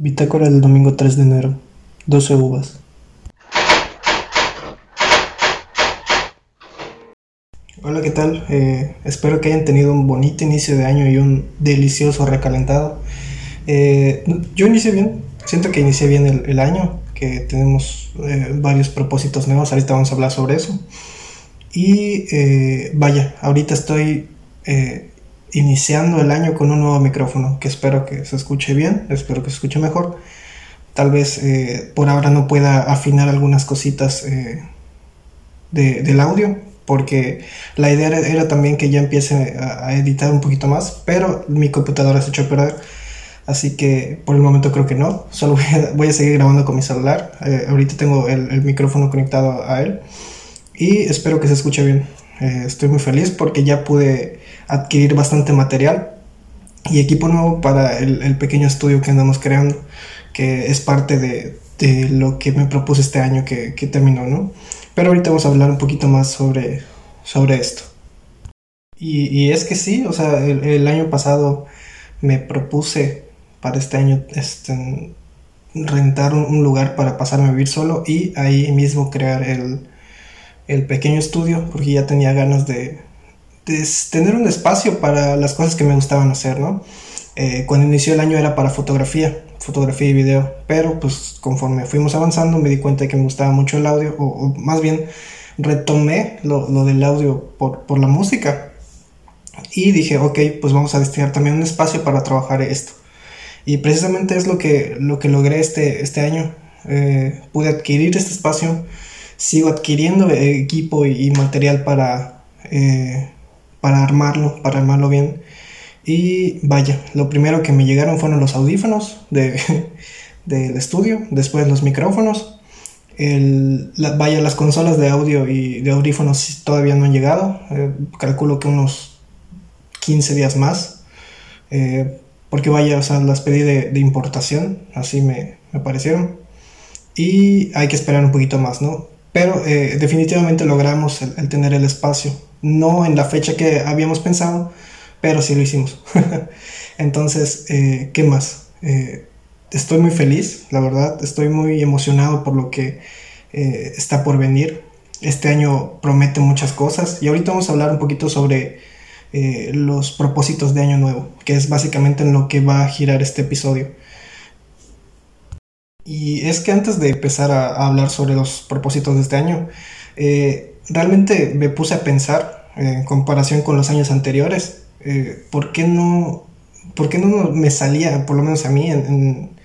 Bitácora del domingo 3 de enero. 12 uvas. Hola, ¿qué tal? Eh, espero que hayan tenido un bonito inicio de año y un delicioso recalentado. Eh, yo inicié bien, siento que inicié bien el, año, que tenemos eh, varios propósitos nuevos, ahorita vamos a hablar sobre eso. Y vaya, ahorita estoy iniciando el año con un nuevo micrófono que espero que se escuche bien, espero que se escuche mejor. Tal vez eh, por ahora no pueda afinar algunas cositas eh, del audio, porque la idea era, también que ya empiece a, editar un poquito más, pero mi computadora se echó a perder. Así que por el momento creo que no, solo voy a, seguir grabando con mi celular. Eh, ahorita tengo el, el, micrófono conectado a él y espero que se escuche bien. estoy muy feliz porque ya pude adquirir bastante material y equipo nuevo para el, pequeño estudio que andamos creando, que es parte de, lo que me propuse este año que, terminó, ¿no? Pero ahorita vamos a hablar un poquito más sobre, sobre esto. Y, es que sí, o sea, el, año pasado me propuse para este año este, rentar un, lugar para pasarme a vivir solo y ahí mismo crear el, el pequeño estudio, porque ya tenía ganas de, tener un espacio para las cosas que me gustaban hacer, ¿no? Eh, cuando inició el año era para fotografía, fotografía y video, pero pues conforme fuimos avanzando me di cuenta de que me gustaba mucho el audio, o, más bien retomé lo, del audio por, por, la música y dije, ok, pues vamos a destinar también un espacio para trabajar esto. Y precisamente es lo que, lo que logré este, este año. Eh, pude adquirir este espacio, sigo adquiriendo equipo y, material para... Eh, para armarlo, para armarlo bien. Y vaya, lo primero que me llegaron fueron los audífonos de, del estudio, después los micrófonos. El, vaya, las consolas de audio y de audífonos todavía no han llegado. Eh, calculo que unos 15 días más. Eh, porque vaya, o sea, las pedí de, importación, así me, me, parecieron. Y hay que esperar un poquito más, ¿no? Pero eh, definitivamente logramos el tener el espacio no en la fecha que habíamos pensado, pero sí lo hicimos. Entonces, eh, ¿qué más? Eh, estoy muy feliz, la verdad, estoy muy emocionado por lo que eh, está por venir. Este año promete muchas cosas y ahorita vamos a hablar un poquito sobre los propósitos de año nuevo, que es básicamente en lo que va a girar este episodio. Y es que antes de empezar a, a hablar sobre los propósitos de este año, realmente me puse a pensar eh, en comparación con los años anteriores, eh, ¿por, qué no, ¿por qué no me salía, por lo menos a mí en,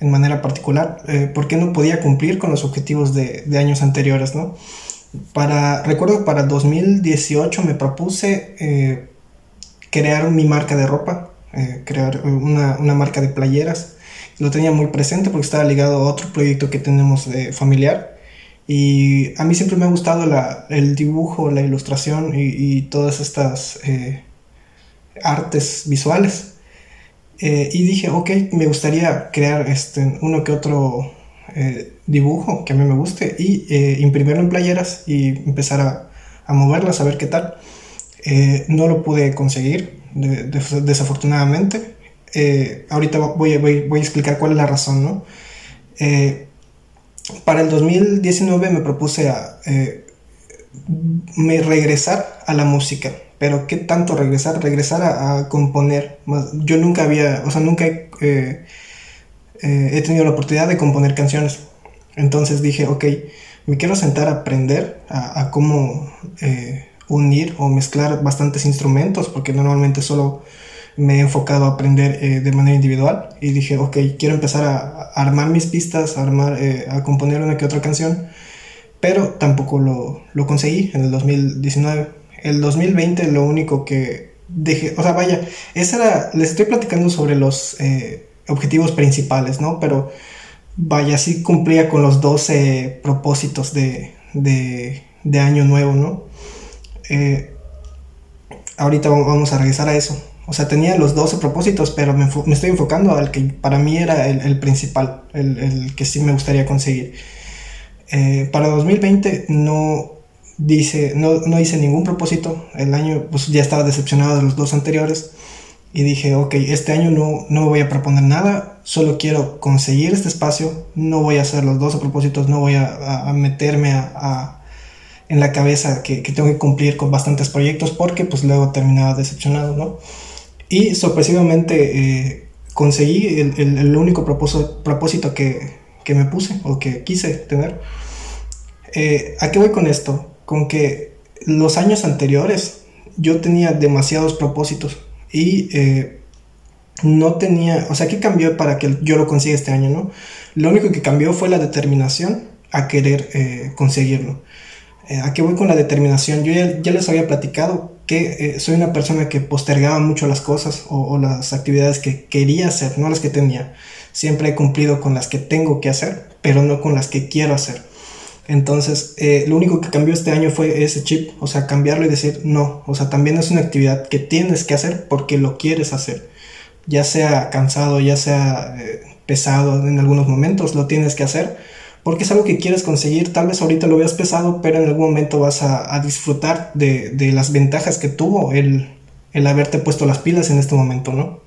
manera particular, eh, por qué no podía cumplir con los objetivos de, de años anteriores? ¿no? Para, recuerdo para 2018 me propuse crear mi marca de ropa, crear una, una, marca de playeras. Lo tenía muy presente porque estaba ligado a otro proyecto que tenemos familiar y a mí siempre me ha gustado el dibujo, la ilustración y, todas estas eh, artes visuales. Eh, y dije, ok, me gustaría crear este, uno que otro eh, dibujo que a mí me guste y imprimirlo en playeras y empezar a, a moverlas a ver qué tal. no lo pude conseguir, desafortunadamente. ahorita voy, voy, a explicar cuál es la razón, ¿no? Para el 2019 me propuse a eh, regresar a la música. Pero ¿qué tanto regresar? Regresar a, componer. Yo nunca había, o sea, nunca he, eh, eh, he tenido la oportunidad de componer canciones. Entonces dije, ok, me quiero sentar a aprender a, a cómo unir o mezclar bastantes instrumentos, porque normalmente solo me he enfocado a aprender eh, de manera individual y dije, ok, quiero empezar a, armar mis pistas, a, armar, eh, a componer una que otra canción, pero tampoco lo, lo, conseguí en el 2019. El 2020 lo único que dejé, o sea, vaya, esa era, les estoy platicando sobre los eh, objetivos principales, ¿no? Pero vaya, sí cumplía con los 12 propósitos de, de, de año nuevo, ¿no? ahorita vamos a regresar a eso. O sea, tenía los 12 propósitos, pero me, estoy enfocando al que para mí era el, principal, el, que sí me gustaría conseguir. Eh, para 2020 no, dice, no, hice ningún propósito. El año pues, ya estaba decepcionado de los dos anteriores. y dije, ok, este año no, no me voy a proponer nada, solo quiero conseguir este espacio, no voy a hacer los 12 propósitos, no voy a, meterme a, en la cabeza que, tengo que cumplir con bastantes proyectos porque pues luego terminaba decepcionado, ¿no? Y sorpresivamente eh, conseguí el, único propósito, propósito que, que, me puse o que quise tener. Eh, ¿A qué voy con esto? Con que los años anteriores yo tenía demasiados propósitos y eh, no tenía, o sea, ¿qué cambió para que yo lo consiga este año, no? Lo único que cambió fue la determinación a querer eh, conseguirlo. ¿A qué voy con la determinación? Yo ya, les había platicado que soy una persona que postergaba mucho las cosas o, las actividades que quería hacer, no las que tenía. Siempre he cumplido con las que tengo que hacer, pero no con las que quiero hacer. Entonces, eh, lo único que cambió este año fue ese chip, o sea, cambiarlo y decir, no, o sea, también es una actividad que tienes que hacer porque lo quieres hacer. Ya sea cansado, ya sea eh, pesado en algunos momentos, lo tienes que hacer porque es algo que quieres conseguir. Tal vez ahorita lo veas pesado, pero en algún momento vas a, disfrutar de, de, las ventajas que tuvo el, el haberte puesto las pilas en este momento, ¿no?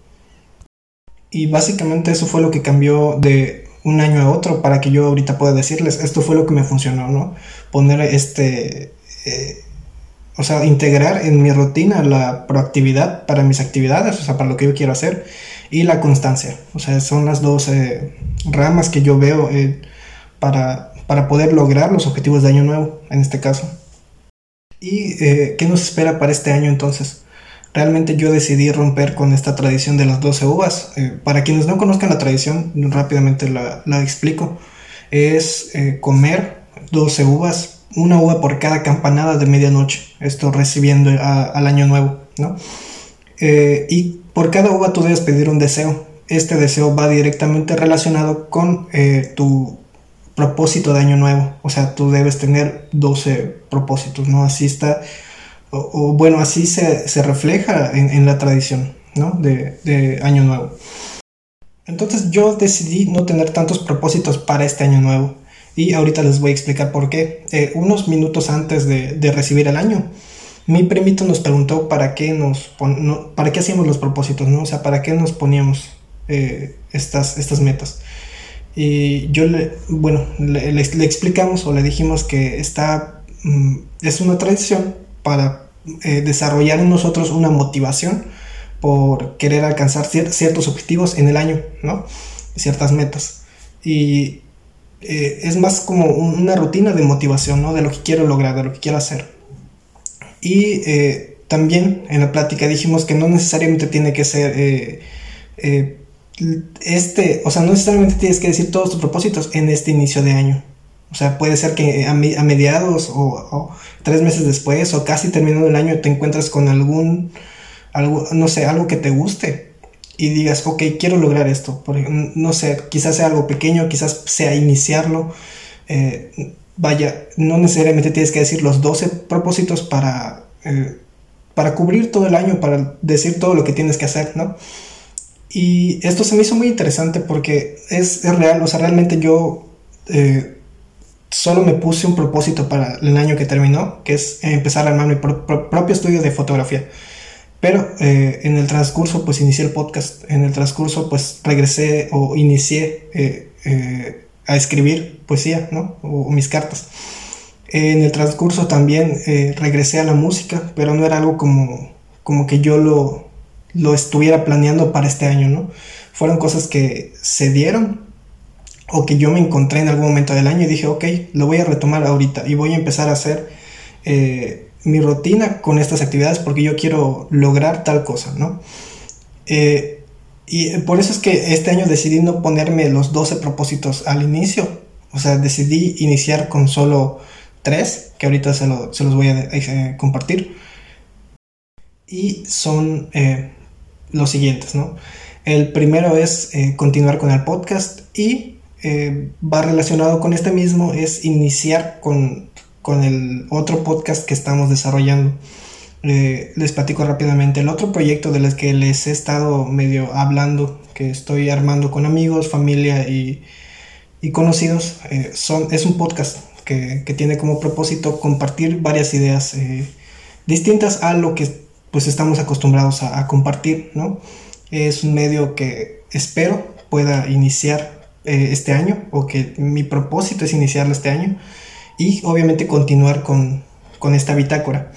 Y básicamente eso fue lo que cambió de un año a otro para que yo ahorita pueda decirles, esto fue lo que me funcionó, ¿no? Poner este, eh, o sea, integrar en mi rutina la proactividad para mis actividades, o sea, para lo que yo quiero hacer, y la constancia, o sea, son las dos ramas que yo veo eh, para, poder lograr los objetivos de año nuevo, en este caso. ¿Y qué nos espera para este año entonces? realmente yo decidí romper con esta tradición de las 12 uvas. Eh, para quienes no conozcan la tradición, rápidamente la, explico. Es eh, comer 12 uvas, una uva por cada campanada de medianoche, esto recibiendo al año nuevo, ¿no? Eh, y por cada uva tú debes pedir un deseo. Este deseo va directamente relacionado con tu propósito de año nuevo. O sea, tú debes tener 12 propósitos, ¿no? Así está o, bueno, así se, refleja en, la tradición de, Año Nuevo. Entonces yo decidí no tener tantos propósitos para este Año Nuevo. Y ahorita les voy a explicar por qué. Eh, unos minutos antes de, recibir el año, mi primito nos preguntó para qué nos para qué hacíamos los propósitos, ¿no? O sea, para qué nos poníamos eh, estas, estas metas. Y yo le, bueno, le, explicamos o le dijimos que está, mm, es una tradición para eh, desarrollar en nosotros una motivación por querer alcanzar ciertos objetivos en el año, ¿no? Ciertas metas. Y eh, es más como una rutina de motivación, ¿no? De lo que quiero lograr, de lo que quiero hacer. Y eh, también en la plática dijimos que no necesariamente tiene que ser este, o sea, no necesariamente tienes que decir todos tus propósitos en este inicio de año. O sea, puede ser que a, mediados o, tres meses después o casi terminando el año te encuentres con algún, algo, no sé, algo que te guste y digas, ok, quiero lograr esto. no sé, quizás sea algo pequeño, quizás sea iniciarlo. Eh, vaya, no necesariamente tienes que decir los 12 propósitos para, eh, para cubrir todo el año, para decir todo lo que tienes que hacer, ¿no? Y esto se me hizo muy interesante porque es, es real, o sea, realmente yo eh, solo me puse un propósito para el año que terminó, que es empezar a armar mi propio estudio de fotografía. Pero eh, en el transcurso, pues inicié el podcast. En el transcurso, pues regresé o inicié eh, a escribir poesía, ¿no? O, mis cartas. En el transcurso también regresé a la música, pero no era algo como, como que yo lo, lo estuviera planeando para este año, ¿no? Fueron cosas que se dieron o que yo me encontré en algún momento del año y dije, ok, lo voy a retomar ahorita y voy a empezar a hacer eh, mi rutina con estas actividades porque yo quiero lograr tal cosa, ¿no? Eh, y por eso es que este año decidí no ponerme los 12 propósitos al inicio, o sea, decidí iniciar con solo 3, que ahorita se, los voy a eh, compartir, y son los siguientes, ¿no? El primero es continuar con el podcast y eh, va relacionado con este mismo es iniciar con, el otro podcast que estamos desarrollando. Eh, les platico rápidamente. El otro proyecto del que les he estado medio hablando, que estoy armando con amigos, familia y, conocidos, eh, son, es un podcast que, tiene como propósito compartir varias ideas distintas a lo que pues estamos acostumbrados a, compartir, ¿no? Es un medio que espero pueda iniciar eh, este año o que mi propósito es iniciarlo este año y obviamente continuar con, con esta bitácora.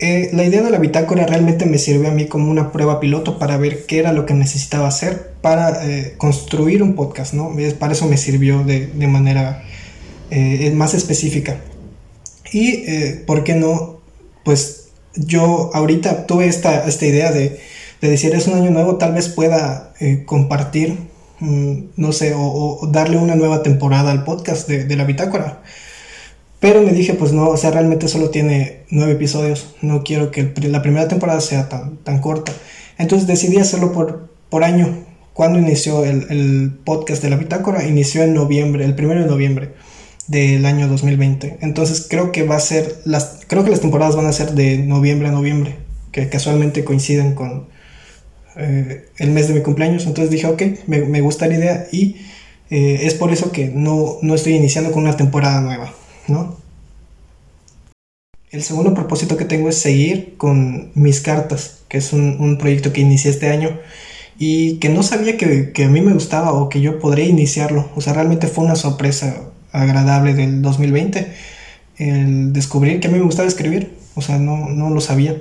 Eh, la idea de la bitácora realmente me sirvió a mí como una prueba piloto para ver qué era lo que necesitaba hacer para eh, construir un podcast, ¿no? Para eso me sirvió de, de manera eh, más específica. Y, ¿por qué no? Pues yo ahorita tuve esta, esta idea de, de, decir, es un año nuevo, tal vez pueda compartir, mm, no sé, o, darle una nueva temporada al podcast de, de la bitácora. Pero me dije, pues no, o sea, realmente solo tiene nueve episodios. No quiero que la primera temporada sea tan, tan corta. Entonces decidí hacerlo por, por año. Cuando inició el, podcast de la bitácora? Inició en noviembre, el primero de noviembre del año 2020. Entonces creo que va a ser, las, creo que las temporadas van a ser de noviembre a noviembre, que casualmente coinciden con eh, el mes de mi cumpleaños. Entonces dije, ok, me, me gusta la idea y eh, es por eso que no, no estoy iniciando con una temporada nueva. ¿no? El segundo propósito que tengo es seguir con mis cartas, que es un, proyecto que inicié este año y que no sabía que, a mí me gustaba o que yo podría iniciarlo. O sea, realmente fue una sorpresa agradable del 2020 el descubrir que a mí me gustaba escribir. O sea, no, no lo sabía.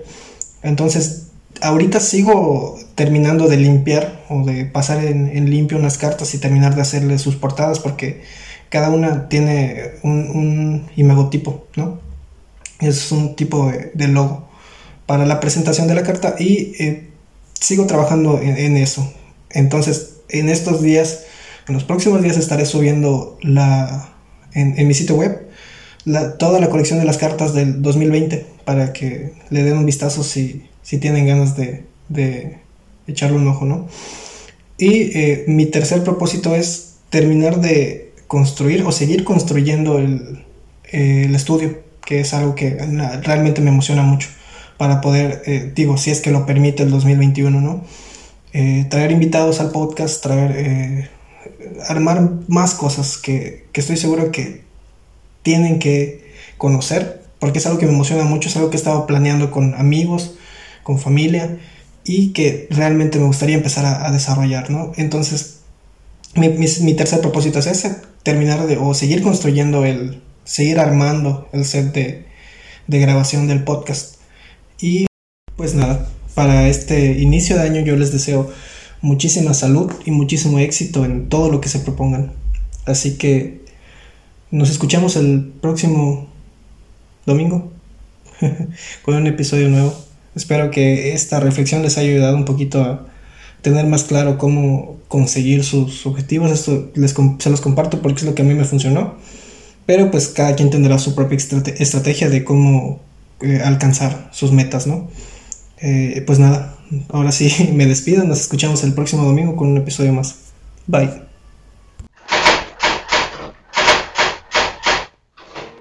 Entonces, ahorita sigo terminando de limpiar o de pasar en, en limpio unas cartas y terminar de hacerle sus portadas porque cada una tiene un, imagotipo, ¿no? Es un tipo de, logo para la presentación de la carta y eh, sigo trabajando en, eso. Entonces, en estos días, en los próximos días estaré subiendo la, en, mi sitio web toda la colección de las cartas del 2020 para que le den un vistazo si, si tienen ganas de, de echarle un ojo, ¿no? Y eh, mi tercer propósito es terminar de construir o seguir construyendo el, estudio, que es algo que realmente me emociona mucho para poder, eh, digo, si es que lo permite el 2021, ¿no? Eh, traer invitados al podcast, traer, eh, armar más cosas que, que, estoy seguro que tienen que conocer, porque es algo que me emociona mucho, es algo que he estado planeando con amigos, con familia, y que realmente me gustaría empezar a, desarrollar, ¿no? Entonces, mi, mi, tercer propósito es ese, terminar de, o seguir construyendo el, seguir armando el set de, de grabación del podcast. Y pues nada, para este inicio de año yo les deseo muchísima salud y muchísimo éxito en todo lo que se propongan. Así que nos escuchamos el próximo domingo con un episodio nuevo. Espero que esta reflexión les haya ayudado un poquito a tener más claro cómo conseguir sus objetivos. Esto les, se los comparto porque es lo que a mí me funcionó. Pero pues cada quien tendrá su propia estrategia de cómo eh, alcanzar sus metas, ¿no? Eh, pues nada, ahora sí me despido. Nos escuchamos el próximo domingo con un episodio más. Bye.